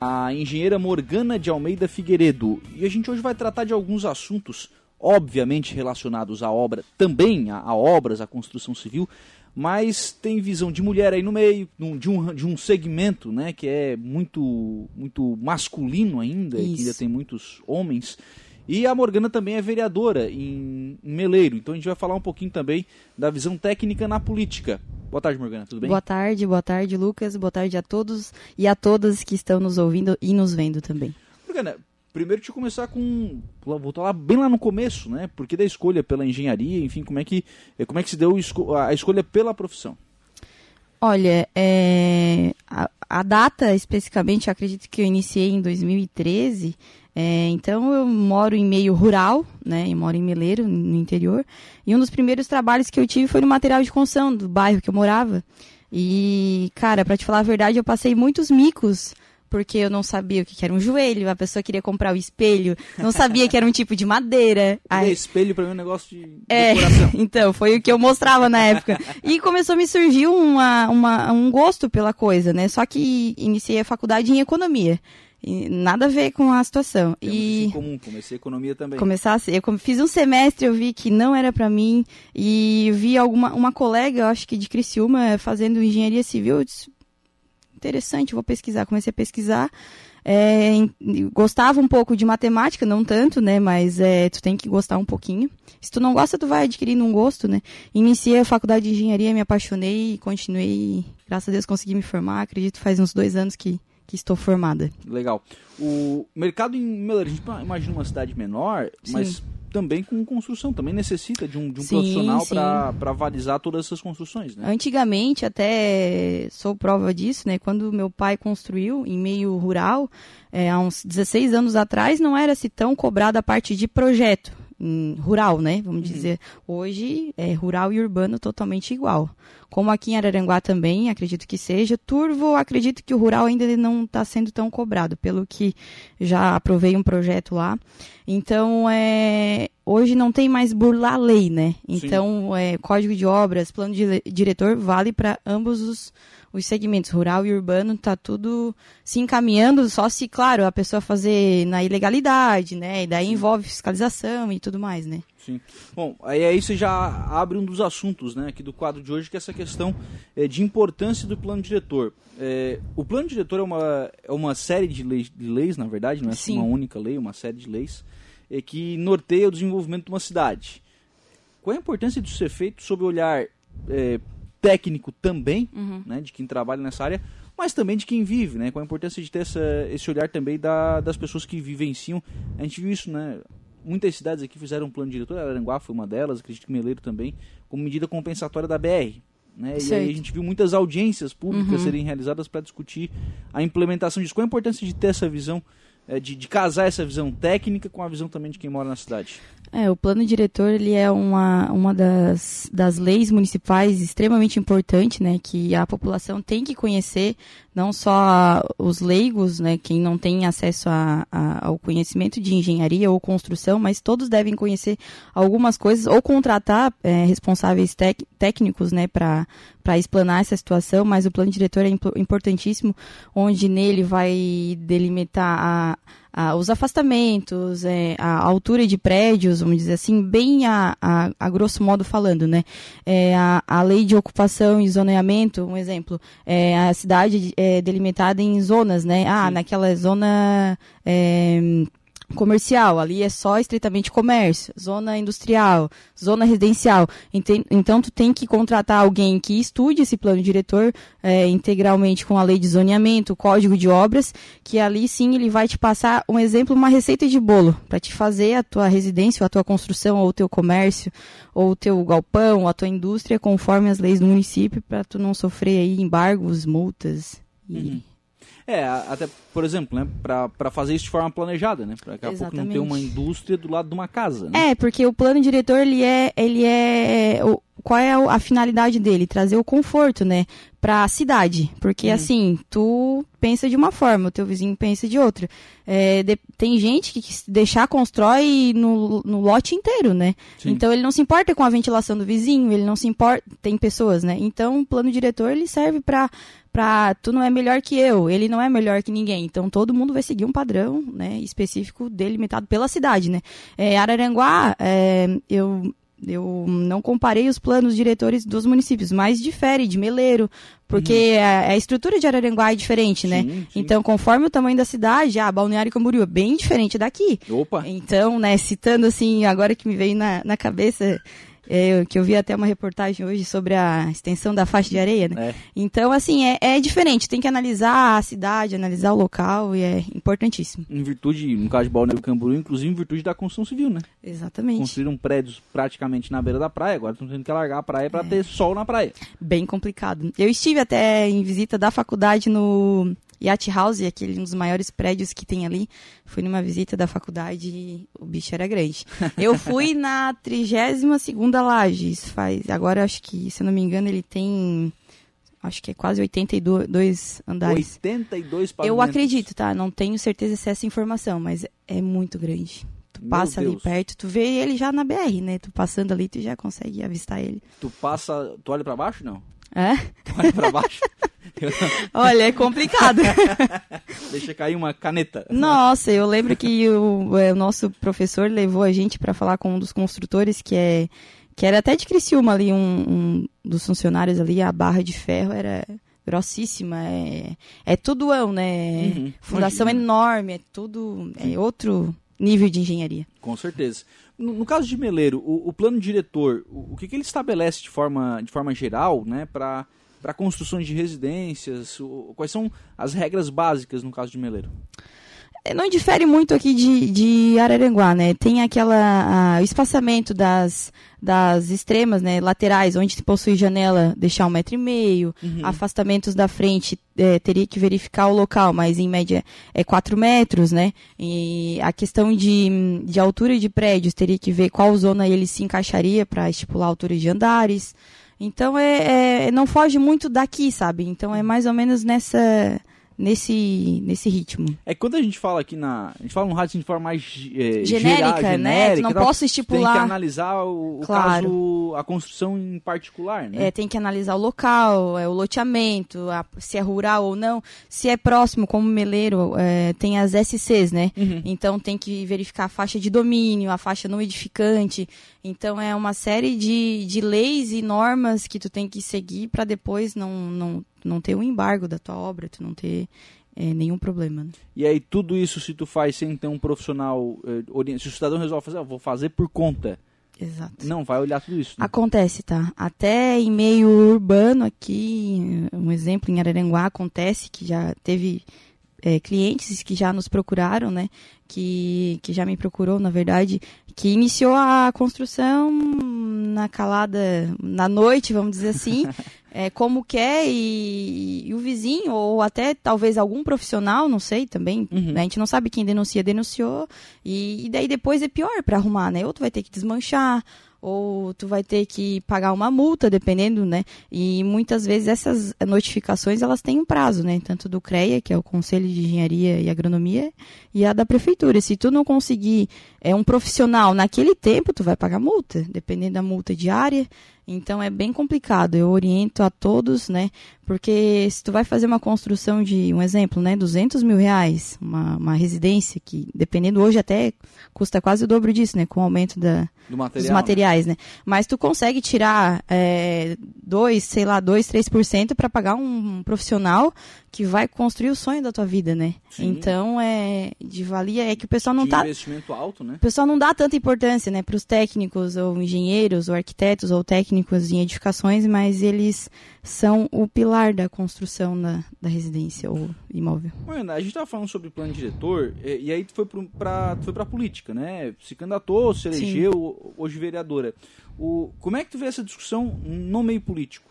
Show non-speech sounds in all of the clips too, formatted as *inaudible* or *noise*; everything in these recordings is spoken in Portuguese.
a engenheira Morgana de Almeida Figueiredo. E a gente hoje vai tratar de alguns assuntos, obviamente relacionados à obra, também a, a obras, à construção civil, mas tem visão de mulher aí no meio, de um, de um segmento né, que é muito, muito masculino ainda, Isso. que ainda tem muitos homens. E a Morgana também é vereadora em, em Meleiro, então a gente vai falar um pouquinho também da visão técnica na política. Boa tarde, Morgana, tudo bem? Boa tarde, boa tarde, Lucas. Boa tarde a todos e a todas que estão nos ouvindo e nos vendo também. Morgana, primeiro deixa eu começar com. Voltar lá bem lá no começo, né? Porque da escolha pela engenharia, enfim, como é que, como é que se deu a escolha pela profissão? Olha, é, a, a, data especificamente, acredito que eu iniciei em 2013. É, então eu moro em meio rural, né? Eu moro em Meleiro, no interior. E um dos primeiros trabalhos que eu tive foi no material de construção do bairro que eu morava. E, cara, para te falar a verdade, eu passei muitos micos porque eu não sabia o que era um joelho, a pessoa queria comprar o espelho, não sabia que era um tipo de madeira. Aí... espelho para mim é um negócio de é, *laughs* então, foi o que eu mostrava na época. E começou a me surgir uma, uma, um gosto pela coisa, né? Só que iniciei a faculdade em economia. E nada a ver com a situação. Temos e em comum, comecei economia também. Começar eu fiz um semestre, eu vi que não era para mim e vi alguma uma colega, eu acho que de Criciúma, fazendo engenharia civil, eu disse, interessante, vou pesquisar. Comecei a pesquisar. É, gostava um pouco de matemática, não tanto, né? Mas é, tu tem que gostar um pouquinho. Se tu não gosta, tu vai adquirindo um gosto, né? Iniciei a faculdade de engenharia, me apaixonei e continuei. Graças a Deus consegui me formar. Acredito faz uns dois anos que que estou formada. Legal. O mercado em Miller, a gente imagina uma cidade menor, Sim. mas também com construção, também necessita de um, de um sim, profissional para avalizar todas essas construções, né? Antigamente, até sou prova disso, né? Quando meu pai construiu em meio rural, é, há uns 16 anos atrás, não era se tão cobrada a parte de projeto rural, né? Vamos uhum. dizer. Hoje é rural e urbano totalmente igual. Como aqui em Araranguá também, acredito que seja. Turvo, acredito que o rural ainda não está sendo tão cobrado, pelo que já aprovei um projeto lá. Então, é, hoje não tem mais burlar a lei, né? Então, é, código de obras, plano de diretor vale para ambos os os segmentos rural e urbano está tudo se encaminhando, só se, claro, a pessoa fazer na ilegalidade, né? E daí envolve fiscalização e tudo mais, né? Sim. Bom, aí, aí você já abre um dos assuntos né, aqui do quadro de hoje, que é essa questão é, de importância do plano diretor. É, o plano diretor é uma, é uma série de leis, de leis, na verdade, não é Sim. uma única lei, uma série de leis, é, que norteia o desenvolvimento de uma cidade. Qual é a importância disso ser feito sob o olhar é, técnico também, uhum. né, de quem trabalha nessa área, mas também de quem vive, né, com a importância de ter essa, esse olhar também da, das pessoas que vivenciam. A gente viu isso, né, muitas cidades aqui fizeram um plano diretor, Aranguá foi uma delas, acredito que Meleiro também, como medida compensatória da BR. Né? E aí a gente viu muitas audiências públicas uhum. serem realizadas para discutir a implementação disso. Qual a importância de ter essa visão, é, de, de casar essa visão técnica com a visão também de quem mora na cidade? É, o plano diretor ele é uma, uma das, das leis municipais extremamente importante, né, que a população tem que conhecer, não só os leigos, né, quem não tem acesso a, a, ao conhecimento de engenharia ou construção, mas todos devem conhecer algumas coisas ou contratar é, responsáveis tec, técnicos, né, para para explanar essa situação, mas o plano diretor é importantíssimo, onde nele vai delimitar a ah, os afastamentos, é, a altura de prédios, vamos dizer assim, bem a, a, a grosso modo falando, né? É, a, a lei de ocupação e zoneamento, um exemplo, é, a cidade é delimitada em zonas, né? Ah, Sim. naquela zona é, comercial, ali é só estritamente comércio, zona industrial, zona residencial. Então, tu tem que contratar alguém que estude esse plano diretor é, integralmente com a lei de zoneamento, código de obras, que ali sim ele vai te passar um exemplo, uma receita de bolo, para te fazer a tua residência, ou a tua construção, ou o teu comércio, ou o teu galpão, ou a tua indústria, conforme as leis do município, para tu não sofrer aí embargos, multas e... Uhum é, até, por exemplo, né, para fazer isso de forma planejada, né? Para daqui a pouco não ter uma indústria do lado de uma casa. Né? É, porque o plano diretor, ele é, ele é o, qual é a, a, finalidade dele? Trazer o conforto, né? Pra cidade. Porque, uhum. assim, tu pensa de uma forma, o teu vizinho pensa de outra. É, de, tem gente que, que deixar constrói no, no lote inteiro, né? Sim. Então, ele não se importa com a ventilação do vizinho, ele não se importa... Tem pessoas, né? Então, o plano diretor, ele serve para pra tu não é melhor que eu, ele não é melhor que ninguém. Então todo mundo vai seguir um padrão, né, específico delimitado pela cidade, né. É, Araranguá, é, eu eu não comparei os planos diretores dos municípios, mas difere de Meleiro, porque uhum. a, a, estrutura de Araranguá é diferente, né? Sim, sim. Então, conforme o tamanho da cidade, a Balneário Camboriú é bem diferente daqui. Opa! Então, né, citando assim, agora que me veio na, na cabeça, é, que eu vi até uma reportagem hoje sobre a extensão da faixa de areia, né? É. Então, assim, é, é, diferente, tem que analisar a cidade, analisar o local e é importantíssimo. Em virtude, no caso de Balneário Camboriú, inclusive em virtude da construção civil, né? Exatamente. Construíram prédios praticamente na beira da praia, agora estão tendo que largar a praia para é. ter sol na praia. Bem complicado. Eu estive até em visita da faculdade no Yacht House, aquele um dos maiores prédios que tem ali. Fui numa visita da faculdade e o bicho era grande. *laughs* Eu fui na 32 segunda Lages, faz, agora acho que, se eu não me engano, ele tem acho que é quase 82 andares. 82 pavimentos. Eu acredito, tá? Não tenho certeza se é essa informação, mas é muito grande. Tu passa ali perto, tu vê ele já na BR, né? Tu passando ali, tu já consegue avistar ele. Tu passa, tu olha para baixo, não? É? Tu olha para baixo? *laughs* *laughs* Olha, é complicado. *laughs* Deixa cair uma caneta. Nossa, eu lembro que o, é, o nosso professor levou a gente para falar com um dos construtores que é que era até de Criciúma ali, um, um dos funcionários ali, a barra de ferro era grossíssima, é, é tudoão, né? Uhum, Fundação imagina. enorme, é tudo, é outro nível de engenharia. Com certeza. No, no caso de Meleiro, o, o plano diretor, o, o que, que, ele estabelece de forma, de forma geral, né, para para construções de residências? Quais são as regras básicas no caso de Meleiro? É, não difere muito aqui de, de Araranguá, né? Tem aquela a, o espaçamento das, das extremas, né, laterais, onde possui janela, deixar um metro e meio. Uhum. Afastamentos da frente, é, teria que verificar o local, mas em média é quatro metros, né? E a questão de, de altura de prédios, teria que ver qual zona ele se encaixaria para estipular a altura de andares. Então é, é, não foge muito daqui, sabe? Então é mais ou menos nessa nesse, nesse ritmo. É quando a gente fala aqui na. A gente fala no rádio de forma mais é, genérica, geral, né? Tu não tal, posso estipular. Tem que analisar o, claro. caso, a construção em particular, né? É, tem que analisar o local, é, o loteamento, a, se é rural ou não. Se é próximo, como Meleiro, é, tem as SCs, né? Uhum. Então tem que verificar a faixa de domínio, a faixa não edificante. Então é uma série de, de leis e normas que tu tem que seguir para depois não, não, não ter o um embargo da tua obra, tu não ter é, nenhum problema. Né? E aí tudo isso se tu faz sem ter um profissional, eh, se o cidadão resolve fazer, ah, vou fazer por conta. Exato. Não vai olhar tudo isso. Né? Acontece, tá? Até em meio urbano aqui, um exemplo em Araranguá acontece que já teve é, clientes que já nos procuraram, né? Que, que já me procurou, na verdade, que iniciou a construção na calada, na noite, vamos dizer assim, *laughs* é, como quer e, e, o vizinho, ou até talvez algum profissional, não sei também, uhum. né? a gente não sabe quem denuncia, denunciou, e, e daí depois é pior para arrumar, né? Ou tu vai ter que desmanchar, ou tu vai ter que pagar uma multa, dependendo, né? E muitas vezes essas notificações elas têm um prazo, né? Tanto do CREA, que é o Conselho de Engenharia e Agronomia, e a da prefeitura. Se tu não conseguir é um profissional naquele tempo, tu vai pagar multa, dependendo da multa diária. Então é bem complicado. Eu oriento a todos, né? Porque se tu vai fazer uma construção de, um exemplo, né? 200 mil reais, uma, uma residência que, dependendo hoje até custa quase o dobro disso, né? Com o aumento da, Do material, dos né? materiais, né? né? Mas tu consegue tirar é, 2, sei lá, 2, 3% para pagar um profissional que vai construir o sonho da tua vida, né? Sim. Então é de valia é que o pessoal não de tá investimento alto, né? O pessoal não dá tanta importância, né, para os técnicos ou engenheiros ou arquitetos ou técnicos em edificações, mas eles são o pilar da construção da, da residência ou imóvel. Mano, a gente estava falando sobre plano diretor e, aí tu foi para foi para política, né? Se candidatou, se elegeu, Sim. hoje vereadora. O como é que tu vê essa discussão no meio político?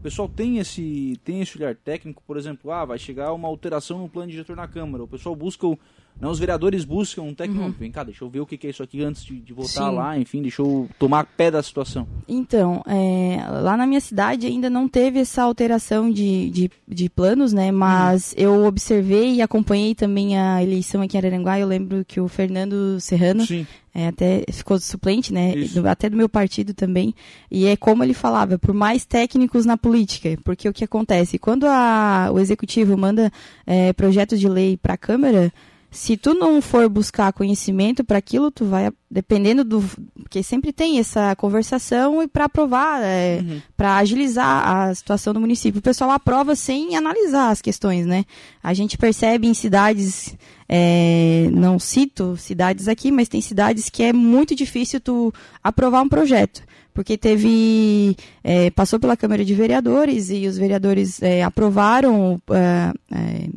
O pessoal tem esse, tem esse olhar técnico, por exemplo, ah, vai chegar uma alteração no plano diretor na Câmara. O pessoal busca o, Não, os vereadores buscam um técnico. Uhum. Vem cá, deixa eu ver o que que é isso aqui antes de, de voltar Sim. lá, enfim, deixa eu tomar pé da situação. Então, é, lá na minha cidade ainda não teve essa alteração de, de, de planos, né? Mas eu observei e acompanhei também a eleição aqui em Araranguá. Eu lembro que o Fernando Serrano Sim. é, até ficou suplente, né? Isso. até do meu partido também. E é como ele falava, por mais técnicos na política. Porque o que acontece? Quando a- o executivo manda é, projetos de lei para a Câmara, se tu não for buscar conhecimento para aquilo, tu vai, dependendo do. Porque sempre tem essa conversação e para aprovar, é, Uhum. para agilizar a situação do município. O pessoal aprova sem analisar as questões, né? A gente percebe em cidades, é, não cito cidades aqui, mas tem cidades que é muito difícil tu aprovar um projeto. Porque teve. é, passou pela Câmara de Vereadores e os vereadores é, aprovaram. é, é,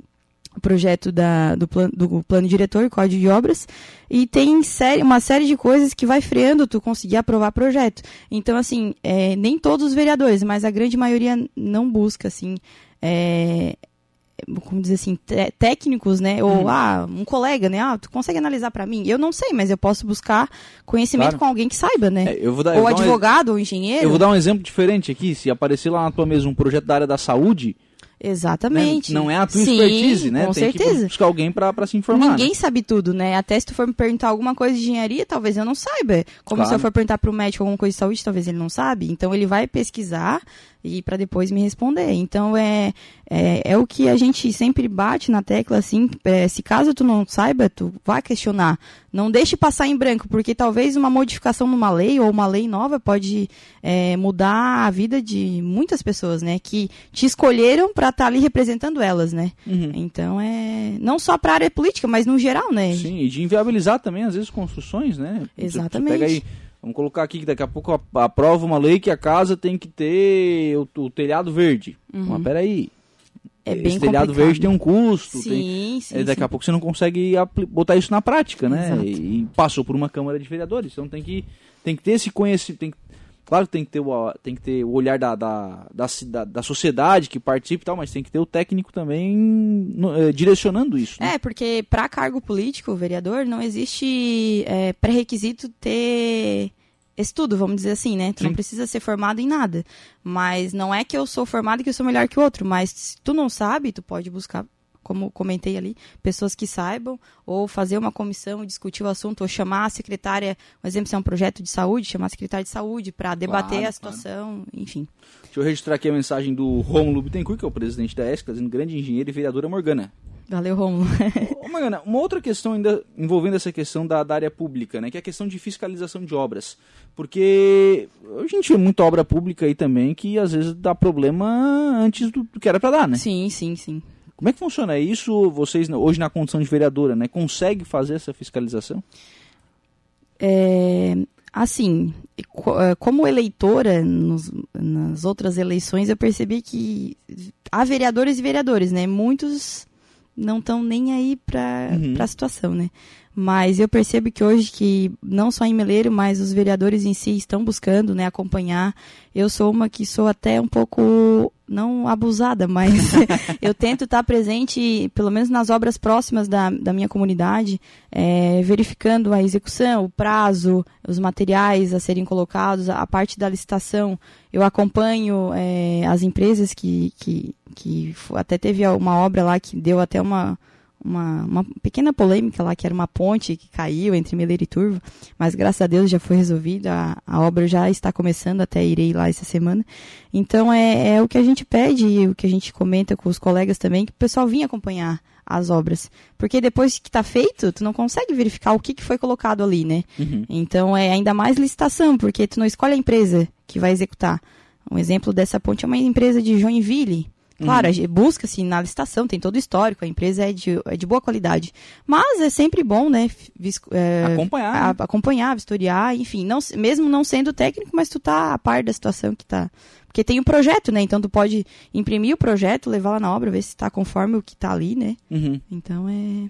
projeto da, do, plano, do plano diretor, código de obras, e tem série, uma série de coisas que vai freando tu conseguir aprovar projeto. Então, assim, é, nem todos os vereadores, mas a grande maioria não busca, assim, é, como dizer assim, técnicos, né? Ou, Uhum. ah, um colega, né? Ah, tu consegue analisar para mim? Eu não sei, mas eu posso buscar conhecimento Claro. com alguém que saiba, né? É, eu vou dar, ou dar um advogado, ou engenheiro. eu vou dar um exemplo diferente aqui. Se aparecer lá na tua mesa um projeto da área da saúde, né, Exatamente. não é a tua Sim, expertise, né? Com Tem certeza. que buscar alguém pra se informar. Ninguém né? sabe tudo, né? Até se tu for me perguntar alguma coisa de engenharia, talvez eu não saiba. Como Claro. se eu for perguntar para o médico alguma coisa de saúde, talvez ele não sabe. Então ele vai pesquisar e para depois me responder. Então é, é, é o que a gente sempre bate na tecla, assim, é, se caso tu não saiba, tu vai questionar. Não deixe passar em branco, porque talvez uma modificação numa lei ou uma lei nova pode é, mudar a vida de muitas pessoas, né? Que te escolheram para estar ali representando elas, né? Uhum. Então é não só para a área política, mas no geral, né? Sim, e de inviabilizar também, às vezes, construções, né? Você- você Exatamente. pega aí, vamos colocar aqui que daqui a pouco ap- aprova uma lei que a casa tem que ter o, o telhado verde. Mas peraí, É esse bem telhado complicado. verde tem um custo, Sim, tem, sim, é, daqui sim. a pouco você não consegue botar isso na prática, né? Exato. E, e passou por uma Câmara de Vereadores, então tem que, tem que ter esse conhecimento, tem que- Claro que tem que ter o, tem que ter o olhar da, da, da, da sociedade que participa e tal, mas tem que ter o técnico também no- eh, direcionando isso. né? É, porque para cargo político, vereador, não existe é, pré-requisito ter estudo, vamos dizer assim, né? Tu Sim. não precisa ser formado em nada. Mas não é que eu sou formado e que eu sou melhor que o outro, mas se tu não sabe, tu pode buscar, como comentei ali, pessoas que saibam, ou fazer uma comissão, discutir o assunto, ou chamar a secretária, por exemplo, se é um projeto de saúde, chamar a secretária de saúde para debater Claro, a situação, enfim. Deixa eu registrar aqui a mensagem do Romulo Bittencourt, que é o presidente da ESC, dizendo grande engenheiro e vereadora Morgana. Valeu, Romulo. Ô, Morgana, uma outra questão ainda envolvendo essa questão da, da área pública, né, que é a questão de fiscalização de obras. Porque a gente vê muita obra pública aí também que às vezes dá problema antes do, do que era para dar, né? sim, sim, sim. Como é que funciona isso? Vocês, hoje na condição de vereadora, né, consegue fazer essa fiscalização? É, assim, é, como eleitora nos- nas outras eleições, eu percebi que há vereadores e vereadores, né? Muitos não estão nem aí para Uhum. a situação, né? Mas eu percebo que hoje que não só em Meleiro, mas os vereadores em si estão buscando, né, acompanhar. Eu sou uma que sou até um pouco não abusada, mas *laughs* eu tento estar presente, pelo menos nas obras próximas da, da minha comunidade, é, verificando a execução, o prazo, os materiais a serem colocados, a, parte da licitação. Eu acompanho é, as empresas que, que, que até teve uma obra lá que deu até uma, uma, uma pequena polêmica lá, que era uma ponte que caiu entre Meleiro e Turvo, mas graças a Deus já foi resolvida, a, a obra já está começando, até irei lá essa semana. Então é, é o que a gente pede e o que a gente comenta com os colegas também, que o pessoal vinha acompanhar as obras. Porque depois que está feito, tu não consegue verificar o que, que foi colocado ali, né? Uhum. Então é ainda mais licitação, porque tu não escolhe a empresa que vai executar. Um exemplo dessa ponte é uma empresa de Joinville. Claro, gente busca-se na licitação, tem todo o histórico, a empresa é de, é de boa qualidade. Mas é sempre bom, né? é, Acompanhar, a- né? acompanhar, vistoriar, enfim, não, mesmo não sendo técnico, mas tu tá a par da situação que tá. Porque tem o projeto, né? Então tu pode imprimir o projeto, levar lá na obra, ver se tá conforme o que tá ali, né? Uhum. Então é.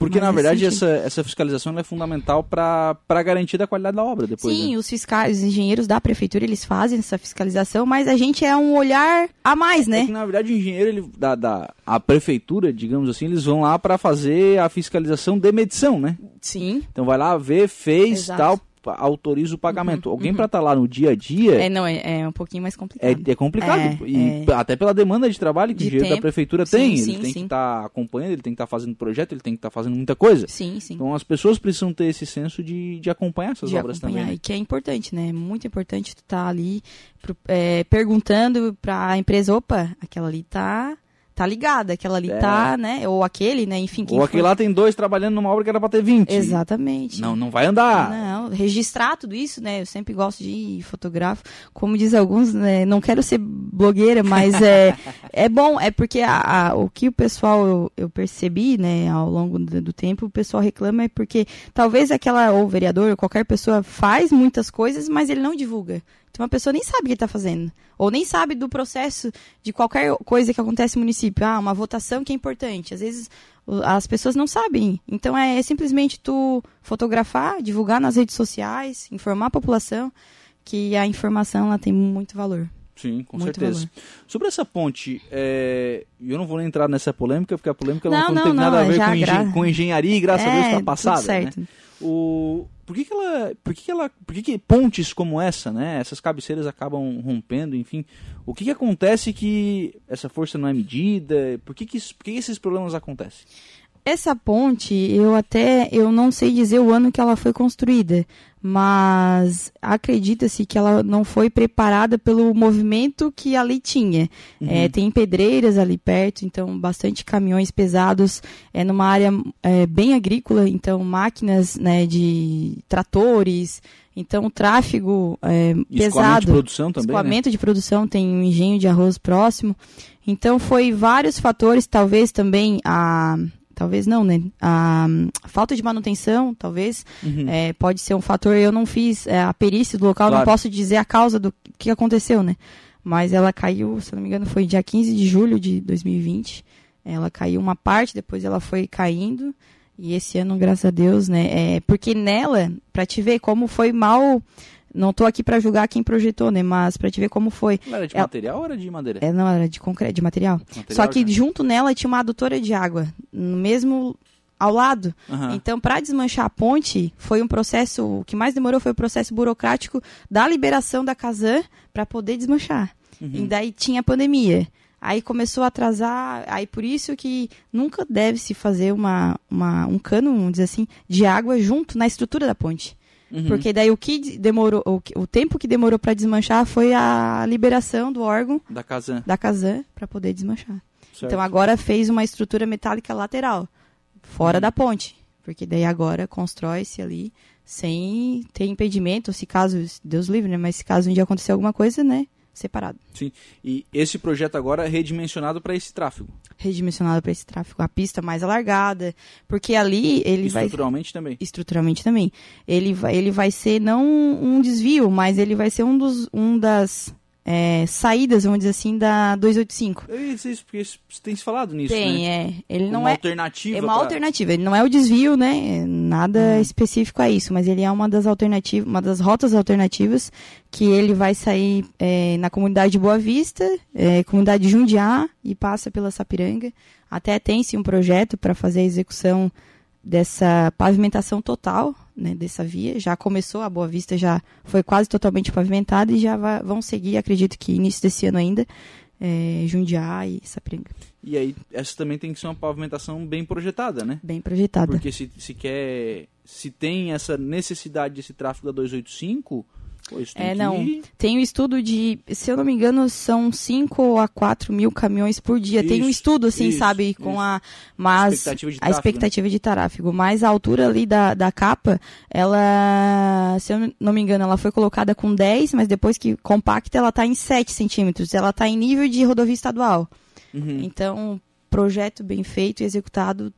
Porque, mais na verdade, essa, essa fiscalização é fundamental para a garantia da qualidade da obra depois. Sim, né? os fiscais, os engenheiros da prefeitura, eles fazem essa fiscalização, mas a gente é um olhar a mais, É né? que, na verdade, o engenheiro ele, da, da a prefeitura, digamos assim, eles vão lá para fazer a fiscalização de medição, né? Sim. Então vai lá ver, fez, Exato. tal, autoriza o pagamento. Alguém para estar lá no dia a dia É, não, é, é um pouquinho mais é, complicado. é complicado. É, e é. até pela demanda de trabalho que De o engenheiro da tempo. prefeitura Sim, tem. sim, ele tem que sim. estar acompanhando, ele tem que estar fazendo projeto, ele tem que estar fazendo muita coisa. Sim, sim. Então as pessoas precisam ter esse senso de, de acompanhar essas de obras acompanhar. também. né? E que é importante, né? É muito importante tu estar ali pro- é, perguntando para a empresa, opa, aquela ali tá tá ligada, aquela ali É. tá, né? Ou aquele, né? Enfim, Ou for. aquele lá tem dois trabalhando numa obra que era para ter 20. Exatamente. Não, não vai andar. Não, registrar tudo isso, né? Eu sempre gosto de fotografo. Como diz alguns, né? Não quero ser blogueira, mas é, *laughs* é bom. É porque a, a- o que o pessoal, eu, eu percebi, né? Ao longo do, do tempo, o pessoal reclama é porque talvez aquela, ou vereador, ou qualquer pessoa faz muitas coisas, mas ele não divulga. Então a pessoa nem sabe o que está fazendo. Ou nem sabe do processo de qualquer coisa que acontece no município. Ah, uma votação que é importante. Às vezes as pessoas não sabem. Então é simplesmente tu fotografar, divulgar nas redes sociais, informar a população que a informação ela tem muito valor. Sim, com Muito certeza. valor. Sobre essa ponte, é, eu não vou nem entrar nessa polêmica, porque a polêmica Não, não, não teve não, nada a ver com, engen- gra- com engenharia e graças a Deus É, está passada. certo. Né? O, por que, que ela. Por que, que ela. Por que, que pontes como essa, né? Essas cabeceiras acabam rompendo, enfim. O que, que acontece que essa força não é medida? Por que, que, por que que esses problemas acontecem? Essa ponte, eu até eu não sei dizer o ano que ela foi construída, mas acredita-se que ela não foi preparada pelo movimento que ali tinha. É, tem pedreiras ali perto, então bastante caminhões pesados. É numa área é, bem agrícola, então máquinas né, de tratores. Então o tráfego é, Escoamento de pesado. produção também. né? Escoamento de produção, tem um engenho de arroz próximo. Então foi vários fatores, talvez também a. Talvez não, né? A, a falta de manutenção, talvez, Uhum. é, pode ser um fator. Eu não fiz é, a perícia do local, Claro. não posso dizer a causa do que aconteceu, né? Mas ela caiu, se não me engano, foi dia 15 de julho de 2020. Ela caiu uma parte, depois ela foi caindo. E esse ano, graças a Deus, né? É, porque nela, pra te ver como foi mal. Não tô aqui pra julgar quem projetou, né? Mas pra te ver como foi. Ela era de Ela- material ou era de madeira? É, não, era de concreto, de material. Material Só que já. junto nela tinha uma adutora de água, no mesmo ao lado. Aham. Então, para desmanchar a ponte, foi um processo, o que mais demorou foi o processo burocrático da liberação da Casan para poder desmanchar. Uhum. E daí tinha a pandemia. Aí começou a atrasar, aí por isso que nunca deve se fazer uma, uma, um cano, vamos dizer assim, de água junto na estrutura da ponte. Uhum. Porque daí o que de- demorou, o, o tempo que demorou para desmanchar foi a liberação do órgão Da Casan. da Casan para poder desmanchar. certo. Então agora fez uma estrutura metálica lateral, fora Uhum. da ponte. Porque daí agora constrói-se ali sem ter impedimento, se caso, Deus livre, né? Mas se caso um dia acontecer alguma coisa, né? Separado. Sim. E esse projeto agora é redimensionado para esse tráfego. Redimensionado para esse tráfego. A pista mais alargada. Porque ali ele vai. Estruturalmente também. Estruturalmente também. Ele vai, ele vai ser não um desvio, mas ele vai ser um, dos, um das é, saídas, vamos dizer assim, da 285. É Isso, isso, porque você tem se falado nisso, Tem, né? é. Ele não uma é. alternativa. É uma pra- alternativa. Ele não é o desvio, né? É Nada Uhum. específico a isso, mas ele é uma das alternativas, uma das rotas alternativas que ele vai sair é, na comunidade de Boa Vista, é, comunidade de Jundiá e passa pela Sapiranga. Até tem-se um projeto para fazer a execução dessa pavimentação total, né, dessa via. Já começou, a Boa Vista já foi quase totalmente pavimentada e já vão seguir, acredito que início desse ano ainda, é, Jundiá e Sapiranga. E aí, essa também tem que ser uma pavimentação bem projetada, né? Bem projetada. Porque se, se quer. Se tem essa necessidade desse tráfego da 285, isso tem É, que. não. Tem um estudo de, se eu não me engano, são 5 a 4 mil caminhões por dia. Tem um Isso, estudo, assim, isso, sabe, com isso. a. Mas Expectativa de a tráfego, expectativa de tráfego. Mas a altura ali da, da capa, ela, se eu não me engano, ela foi colocada com 10, mas depois que compacta, ela tá em 7 centímetros. Ela tá em nível de rodovia estadual. Uhum. Então, projeto bem feito e executado,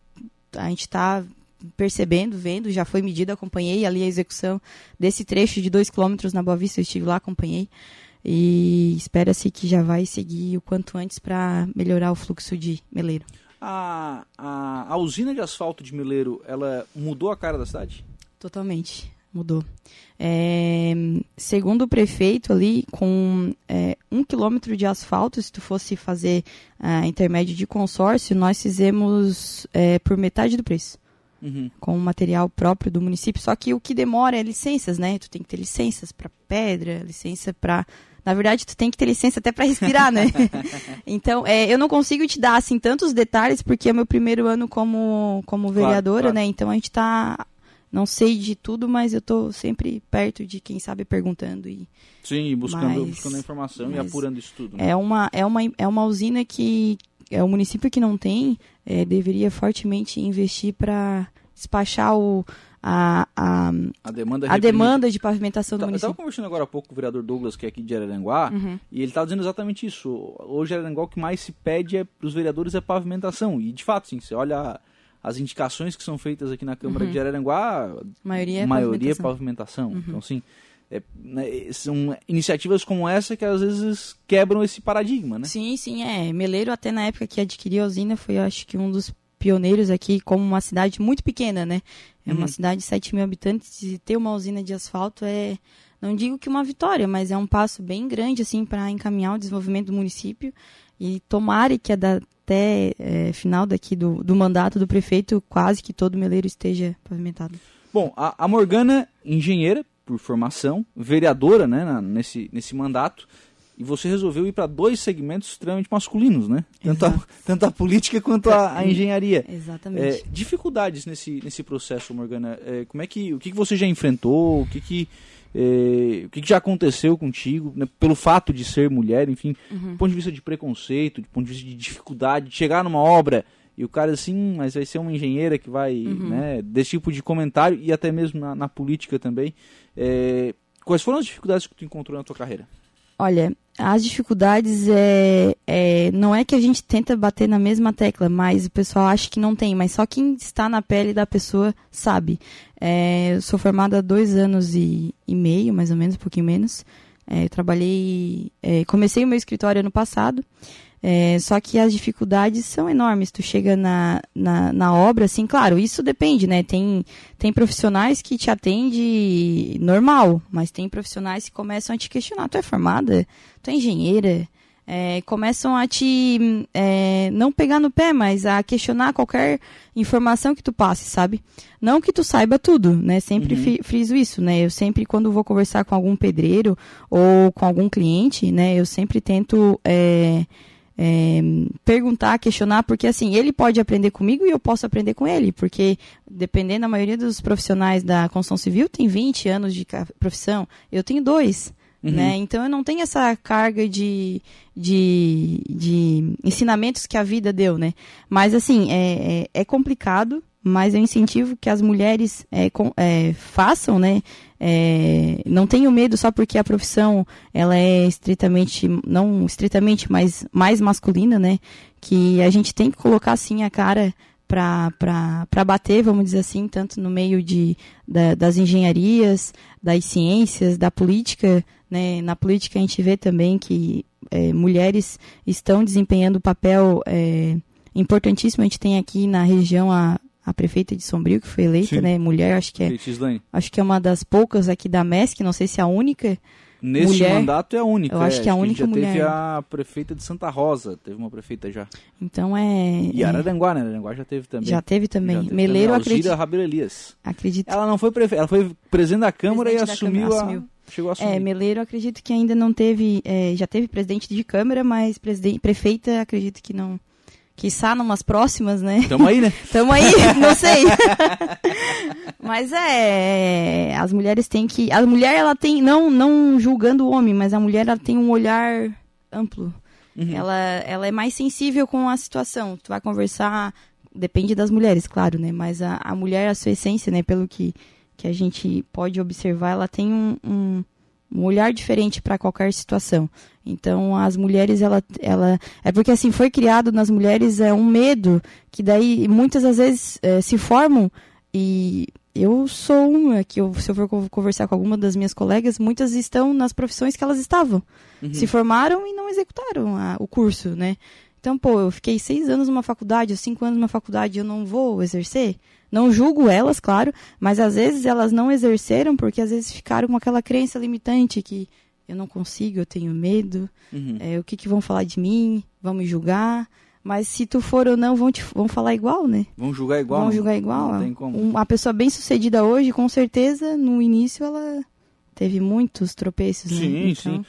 a gente está percebendo, vendo, já foi medido, acompanhei ali a execução desse trecho de 2 km na Boa Vista, eu estive lá, acompanhei. E espera-se que já vai seguir o quanto antes para melhorar o fluxo de meleiro. A, a, a usina de asfalto de Meleiro, ela mudou a cara da cidade? Totalmente, mudou. É, segundo o prefeito ali, com é, um quilômetro de asfalto, se tu fosse fazer uh, intermédio de consórcio, nós fizemos é, por metade do preço. Uhum. Com material próprio do município. Só que o que demora é licenças, né? Tu tem que ter licenças para pedra, licença para na verdade, tu tem que ter licença até para respirar, né? *laughs* então, é, eu não consigo te dar assim tantos detalhes porque é meu primeiro ano como como vereadora, claro, claro. né? Então a gente tá não sei de tudo, mas eu tô sempre perto de quem sabe perguntando e Sim, buscando, mas, buscando informação e apurando isso tudo. Né? É uma é uma é uma usina que é o município que não tem é, deveria fortemente investir para despachar o a, a, a demanda, a demanda de pavimentação do tá, município. Eu estava conversando agora há pouco com o vereador Douglas, que é aqui de Araranguá, uhum. e ele estava dizendo exatamente isso. Hoje, Araranguá, o que mais se pede é, para os vereadores é pavimentação. E, de fato, sim, você olha as indicações que são feitas aqui na Câmara uhum. de Araranguá, a maioria é maioria pavimentação. É pavimentação. Uhum. Então, assim, é, né, são iniciativas como essa que às vezes quebram esse paradigma, né? Sim, sim, é. Meleiro, até na época que adquiriu a usina, foi, acho que, um dos pioneiros aqui, como uma cidade muito pequena, né? É uma uhum. cidade de 7 mil habitantes e ter uma usina de asfalto é, não digo que uma vitória, mas é um passo bem grande assim para encaminhar o desenvolvimento do município e tomara que até é, final daqui do, do mandato do prefeito quase que todo meleiro esteja pavimentado. Bom, a, a Morgana, engenheira por formação, vereadora né, na, nesse, nesse mandato, e você resolveu ir para dois segmentos extremamente masculinos, né? Tanto a, *laughs* tanto a política quanto a, a engenharia. Exatamente. É, dificuldades nesse, nesse processo, Morgana. É, como é que, o que, que você já enfrentou? O que, que, é, o que, que já aconteceu contigo? Né? Pelo fato de ser mulher, enfim, uhum. do ponto de vista de preconceito, do ponto de vista de dificuldade, de chegar numa obra e o cara assim, hum, mas vai ser uma engenheira que vai, uhum. né? Desse tipo de comentário e até mesmo na, na política também. É, quais foram as dificuldades que tu encontrou na tua carreira? Olha, as dificuldades é, é, não é que a gente tenta bater na mesma tecla, mas o pessoal acha que não tem, mas só quem está na pele da pessoa sabe. É, eu sou formada há dois anos e, e meio, mais ou menos, um pouquinho menos. É, trabalhei, é, comecei o meu escritório ano passado. É, só que as dificuldades são enormes. Tu chega na, na, na, obra, assim, claro, isso depende, né? Tem, tem profissionais que te atendem normal, mas tem profissionais que começam a te questionar. Tu é formada? Tu é engenheira? É, começam a te é, não pegar no pé, mas a questionar qualquer informação que tu passe, sabe? Não que tu saiba tudo, né? Sempre uhum. friso isso, né? Eu sempre, quando vou conversar com algum pedreiro ou com algum cliente, né? Eu sempre tento é, é, perguntar, questionar, porque assim, ele pode aprender comigo e eu posso aprender com ele, porque dependendo, a maioria dos profissionais da construção civil tem 20 anos de profissão, eu tenho dois. Uhum. Né? Então eu não tenho essa carga de, de, de ensinamentos que a vida deu, né? Mas assim, é, é, é complicado, mas eu incentivo que as mulheres é, com, é, façam, né? É, não tenho medo só porque a profissão ela é estritamente, não estritamente, mas mais masculina, né? Que a gente tem que colocar assim a cara para bater, vamos dizer assim, tanto no meio de, da, das engenharias, das ciências, da política. Né? Na política a gente vê também que é, mulheres estão desempenhando papel é, importantíssimo. A gente tem aqui na região a, a prefeita de Sombrio, que foi eleita, Sim. né? Mulher, acho que é. Acho que é uma das poucas aqui da MESC, não sei se é a única. Nesse mulher, mandato é a única. Eu acho é, que é a única já mulher. teve a prefeita de Santa Rosa, teve uma prefeita já. Então é. E Araranguá, né? Araranguá já teve também. Já teve também. Já teve Meleiro, também. acredito. Rabelo Elias. Acredito. Ela não foi prefeita, ela foi presidente da Câmara presidente e assumiu, Câmara, a... assumiu. Chegou a assumir. É, Meleiro acredito que ainda não teve, é, já teve presidente de Câmara, mas presidente, prefeita acredito que não, Quiçá numas próximas, né? Tamo aí, né? *laughs* Tamo aí, não sei. mas é, as mulheres têm que, a mulher ela tem, não, não julgando o homem, mas a mulher ela tem um olhar amplo. Uhum. Ela, ela é mais sensível com a situação. Tu vai conversar, depende das mulheres, claro, né? Mas a, a mulher, a sua essência, né? Pelo que, que a gente pode observar, ela tem um, um, um olhar diferente para qualquer situação. Então, as mulheres, ela, ela. É porque assim, foi criado nas mulheres é, um medo que daí muitas das vezes é, se formam e eu sou uma que eu, se eu for conversar com alguma das minhas colegas, muitas estão nas profissões que elas estavam. Uhum. Se formaram e não executaram a, o curso, né? Então, pô, eu fiquei seis anos numa faculdade, ou cinco anos numa faculdade, eu não vou exercer? Não julgo elas, claro, mas às vezes elas não exerceram porque às vezes ficaram com aquela crença limitante que eu não consigo, eu tenho medo, Uhum. é, o que, que vão falar de mim, vão me julgar. Mas se tu for ou não, vão, te, vão falar igual, né? Vão julgar igual? vão não? julgar igual. Não tem como. Um- Uma pessoa bem sucedida hoje, com certeza, no início ela teve muitos tropeços, né? Sim, Então, sim.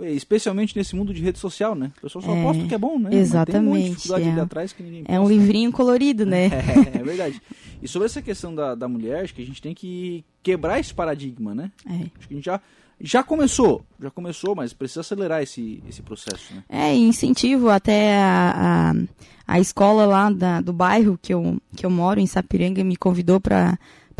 É, Especialmente nesse mundo de rede social, né? O pessoal só É, posta o que é bom, né? Exatamente, é. ali atrás que ninguém É um livrinho colorido, né? *laughs* É, é verdade. E sobre essa questão da, da mulher, acho que a gente tem que quebrar esse paradigma, né? É. Acho que a gente já, já começou, já começou, mas precisa acelerar esse, esse processo, né? É, incentivo até a, a, a escola lá da, do bairro que eu, que eu moro, em Sapiranga, me convidou para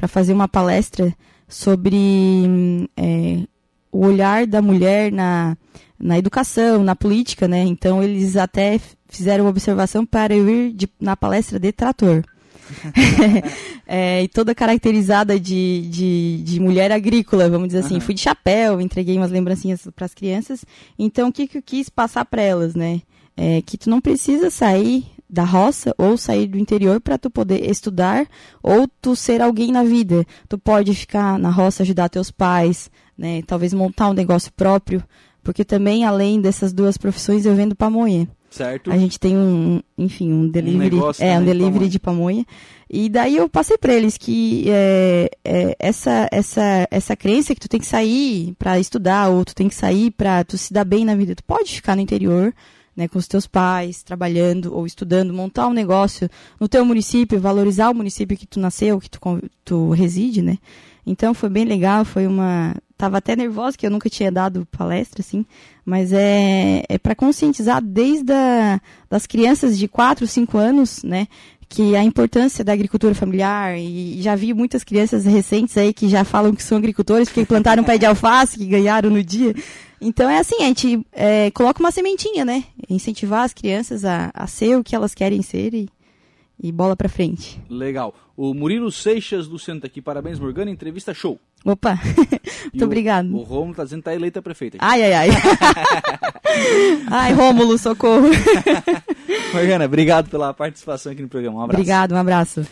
fazer uma palestra sobre é, o olhar da mulher na, na educação, na política, né? Então eles até fizeram observação para eu ir de- na palestra de trator. *laughs* É, e toda caracterizada de, de, de mulher agrícola, vamos dizer assim. Aham. Fui de chapéu, entreguei umas lembrancinhas para as crianças. Então, o que, que eu quis passar para elas, né? É que tu não precisa sair da roça ou sair do interior para tu poder estudar ou tu ser alguém na vida. Tu pode ficar na roça, ajudar teus pais, né? Talvez montar um negócio próprio, porque também além dessas duas profissões eu vendo pamonha. Certo? A gente tem um, enfim, um delivery, negócio é, um de delivery pamonha. de pamonha. E daí eu passei para eles que é, é, essa essa essa crença que tu tem que sair para estudar ou tu tem que sair para tu se dar bem na vida. Tu pode ficar no interior, né, com os teus pais, trabalhando ou estudando, montar um negócio no teu município, valorizar o município que tu nasceu, que tu tu reside, né? Então foi bem legal, foi uma tava até nervosa que eu nunca tinha dado palestra assim, mas é é para conscientizar desde a, das crianças de 4, 5 anos, né, que a importância da agricultura familiar e já vi muitas crianças recentes aí que já falam que são agricultores porque plantaram um pé de alface que ganharam no dia. Então é assim, a gente é, coloca uma sementinha, né? Incentivar as crianças a, a ser o que elas querem ser e, e bola pra frente. Legal. O Murilo Seixas do Centro aqui, parabéns, Morgana, entrevista show. Opa, *laughs* muito o- obrigado. O Romulo tá dizendo que tá eleita prefeita. Ai, ai, ai. *laughs* ai, Rômulo, socorro. Morgana, obrigado pela participação aqui no programa. Um abraço. Obrigado, um abraço.